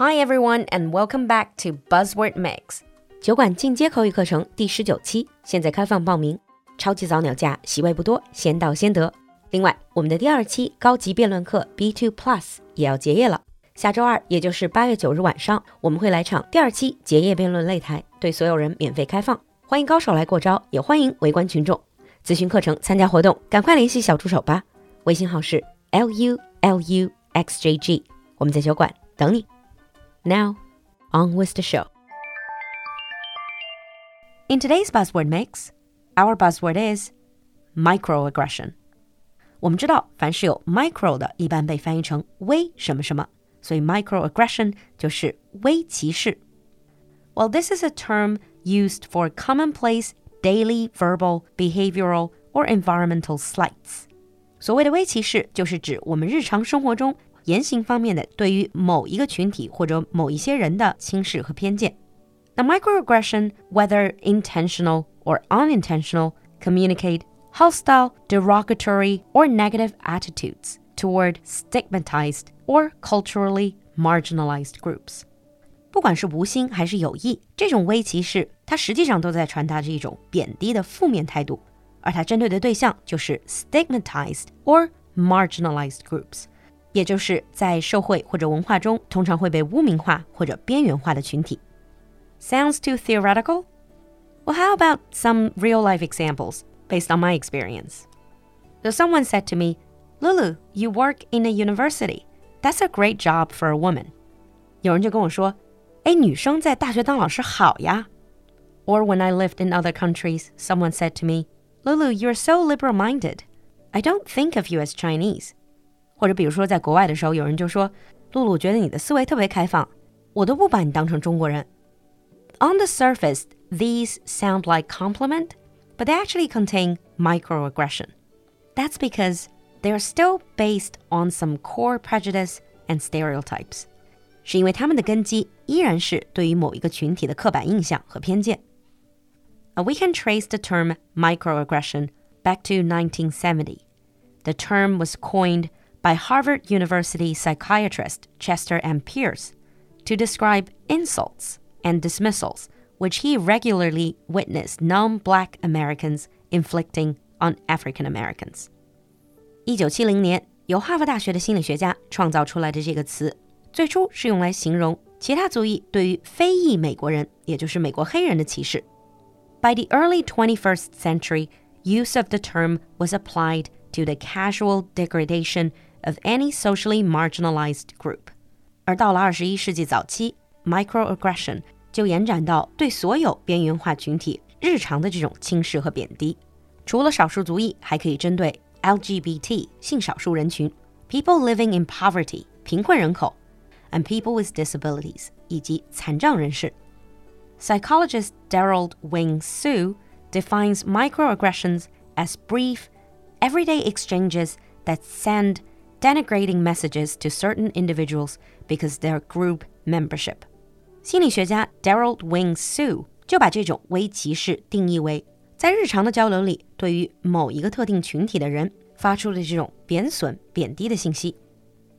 Hi everyone and welcome back to Buzzword Mix 酒馆进阶口语课程第十九期，现在开放报名，超级早鸟价，席位不多，先到先得。另外，我们的第二期高级辩论课 B Two Plus 也要结业了。下周二，也就是八月九日晚上，我们会来场第二期结业辩论擂台，对所有人免费开放，欢迎高手来过招，也欢迎围观群众。咨询课程、参加活动，赶快联系小助手吧。微信号是 l u l u x j g，我们在酒馆等你。Now, on with the show. In today's buzzword mix, our buzzword is microaggression. 我们知道，凡是有 micro 的，一般被翻译成微什么什么，所以 microaggression 就是微歧视。Well, this is a term used for commonplace daily verbal, behavioral, or environmental slights. 所谓的微歧视，就是指我们日常生活中 言行方面的对于某一个群体或者某一些人的轻视和偏见。那 microaggression, whether intentional or unintentional, communicate hostile, derogatory, or negative attitudes toward stigmatized or culturally marginalized groups. 不管是无心还是有意，这种微歧视，它实际上都在传达着一种贬低的负面态度，而它针对的对象就是 stigmatized or marginalized groups， 也就是在社会或者文化中通常会被污名化或者边缘化的群体。Sounds too theoretical? Well, how about some real life examples based on my experience? So, someone said to me, Lulu, you work in a university. That's a great job for a woman. 有人就跟我说，哎，女生在大学当老师好呀。Or when I lived in other countries, someone said to me, Lulu, you're so liberal minded. I don't think of you as Chinese. 或者比如说在国外的时候，有人就说：“璐璐觉得你的思维特别开放，我都不把你当成中国人。” On the surface, these sound like compliment, but they actually contain microaggression. That's because they are still based on some core prejudice and stereotypes. 是因为他们的根基依然是对于某一个群体的刻板印象和偏见。We can trace the term microaggression back to 1970. The term was coined by Harvard University psychiatrist Chester M. Pierce to describe insults and dismissals which he regularly witnessed non black Americans inflicting on African Americans. 一九七零年，由哈佛大学的心理学家创造出来的这个词，最初是用来形容其他族裔对于非裔美国人，也就是美国黑人的歧视。By the early 21st century, use of the term was applied to the casual degradation of any socially marginalized group。而到了二十一世纪早期，microaggression 就延展到对所有边缘化群体日常的这种轻视和贬低。除了少数族裔，还可以针对 LGBT 性少数人群、people living in poverty 贫困人口，and people with disabilities 以及残障人士。Psychologist Derald Wing Sue defines microaggressions as brief, everyday exchanges that send denigrating messages to certain individuals because their group membership. 心理学家 Derald Wing Sue 就把这种微歧视定义为在日常的交流里，对于某一个特定群体的人发出的这种贬损、贬低的信息。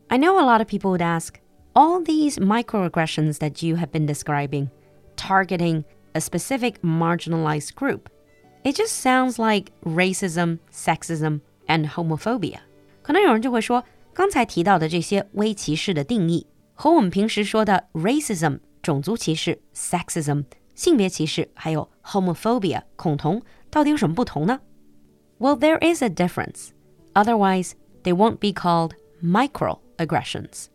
I know a lot of people would ask, all these microaggressions that you have been describing, targeting a specific marginalized group, it just sounds like racism, sexism, and homophobia. 可能有人就会说，刚才提到的这些微歧视的定义，和我们平时说的 racism 种族歧视、sexism 性别歧视，还有 homophobia 恐同，到底有什么不同呢？Well, there is a difference. Otherwise, they won't be called microaggressions.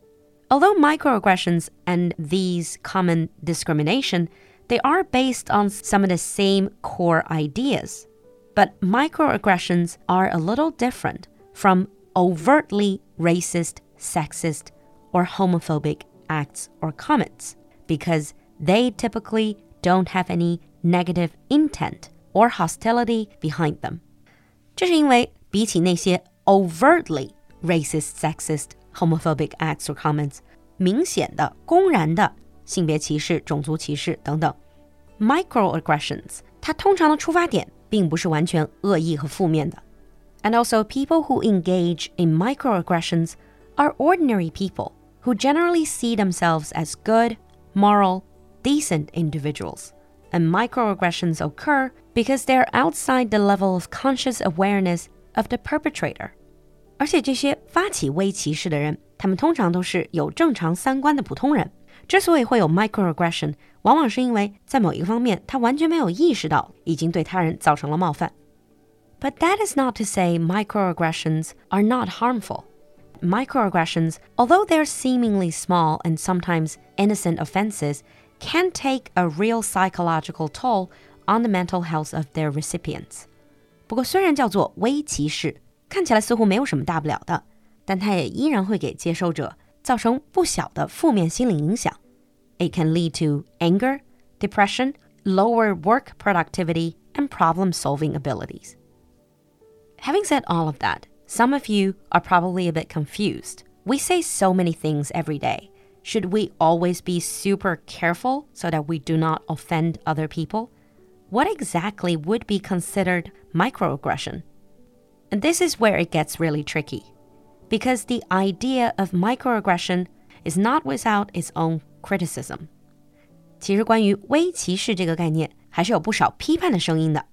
Although microaggressions and these common discrimination, they are based on some of the same core ideas. But microaggressions are a little different from overtly racist, sexist, or homophobic acts or comments because they typically don't have any negative intent or hostility behind them. 这是因为比起那些 overtly racist, sexist, homophobic acts or comments，明显的、公然的性别歧视、种族歧视等等，microaggressions，它通常的出发点并不是完全恶意和负面的。 And also, people who engage in microaggressions are ordinary people who generally see themselves as good, moral, decent individuals. And microaggressions occur because they're outside the level of conscious awareness of the perpetrator. 而且这些发起微歧视的人，他们通常都是有正常三观的普通人。之所以会有 microaggression，往往是因为在某一个方面他完全没有意识到已经对他人造成了冒犯。 But that is not to say microaggressions are not harmful. Microaggressions, although they're seemingly small and sometimes innocent offenses, can take a real psychological toll on the mental health of their recipients. 不过，虽然叫做微歧视，看起来似乎没有什么大不了的，但它也依然会给接收者造成不小的负面心理影响。It can lead to anger, depression, lower work productivity, and problem solving abilities. Having said all of that, some of you are probably a bit confused. We say so many things every day. Should we always be super careful so that we do not offend other people? What exactly would be considered microaggression? And this is where it gets really tricky. Because the idea of microaggression is not without its own criticism. 其实关于微歧视这个概念，还是有不少批判的声音的。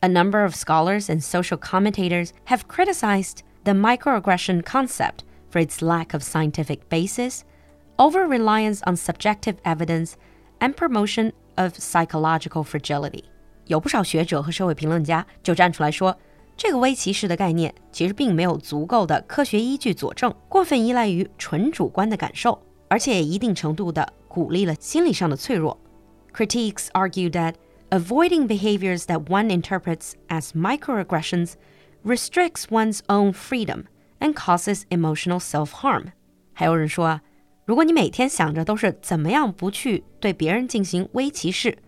A number of scholars and social commentators have criticized the microaggression concept for its lack of scientific basis, over reliance on subjective evidence, and promotion of psychological fragility. 有不少学者和社会评论家就站出来说，这个微歧视的概念其实并没有足够的科学依据佐证，过分依赖于纯主观的感受，而且也一定程度的鼓励了心理上的脆弱。Critiques argue that avoiding behaviors that one interprets as microaggressions restricts one's own freedom and causes emotional self-harm。还有人说啊，如果你每天想着都是怎么样不去对别人进行微歧视，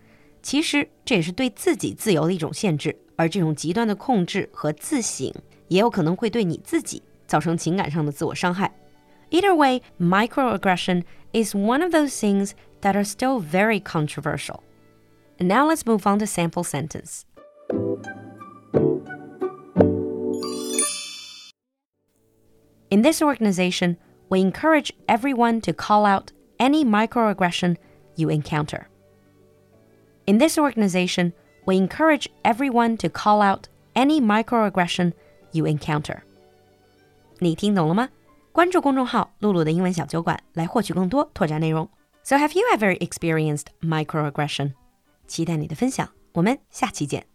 其实这也是对自己自由的一种限制。而这种极端的控制和自省，也有可能会对你自己造成情感上的自我伤害。Either way, microaggression is one of those things that are still very controversial. And now let's move on to sample sentence. In this organization, we encourage everyone to call out any microaggression you encounter. In this organization, we encourage everyone to call out any microaggression you encounter. 你听懂了吗？关注公众号“露露的英文小酒馆”来获取更多拓展内容。So have you ever experienced microaggression？ 期待你的分享，我们下期见。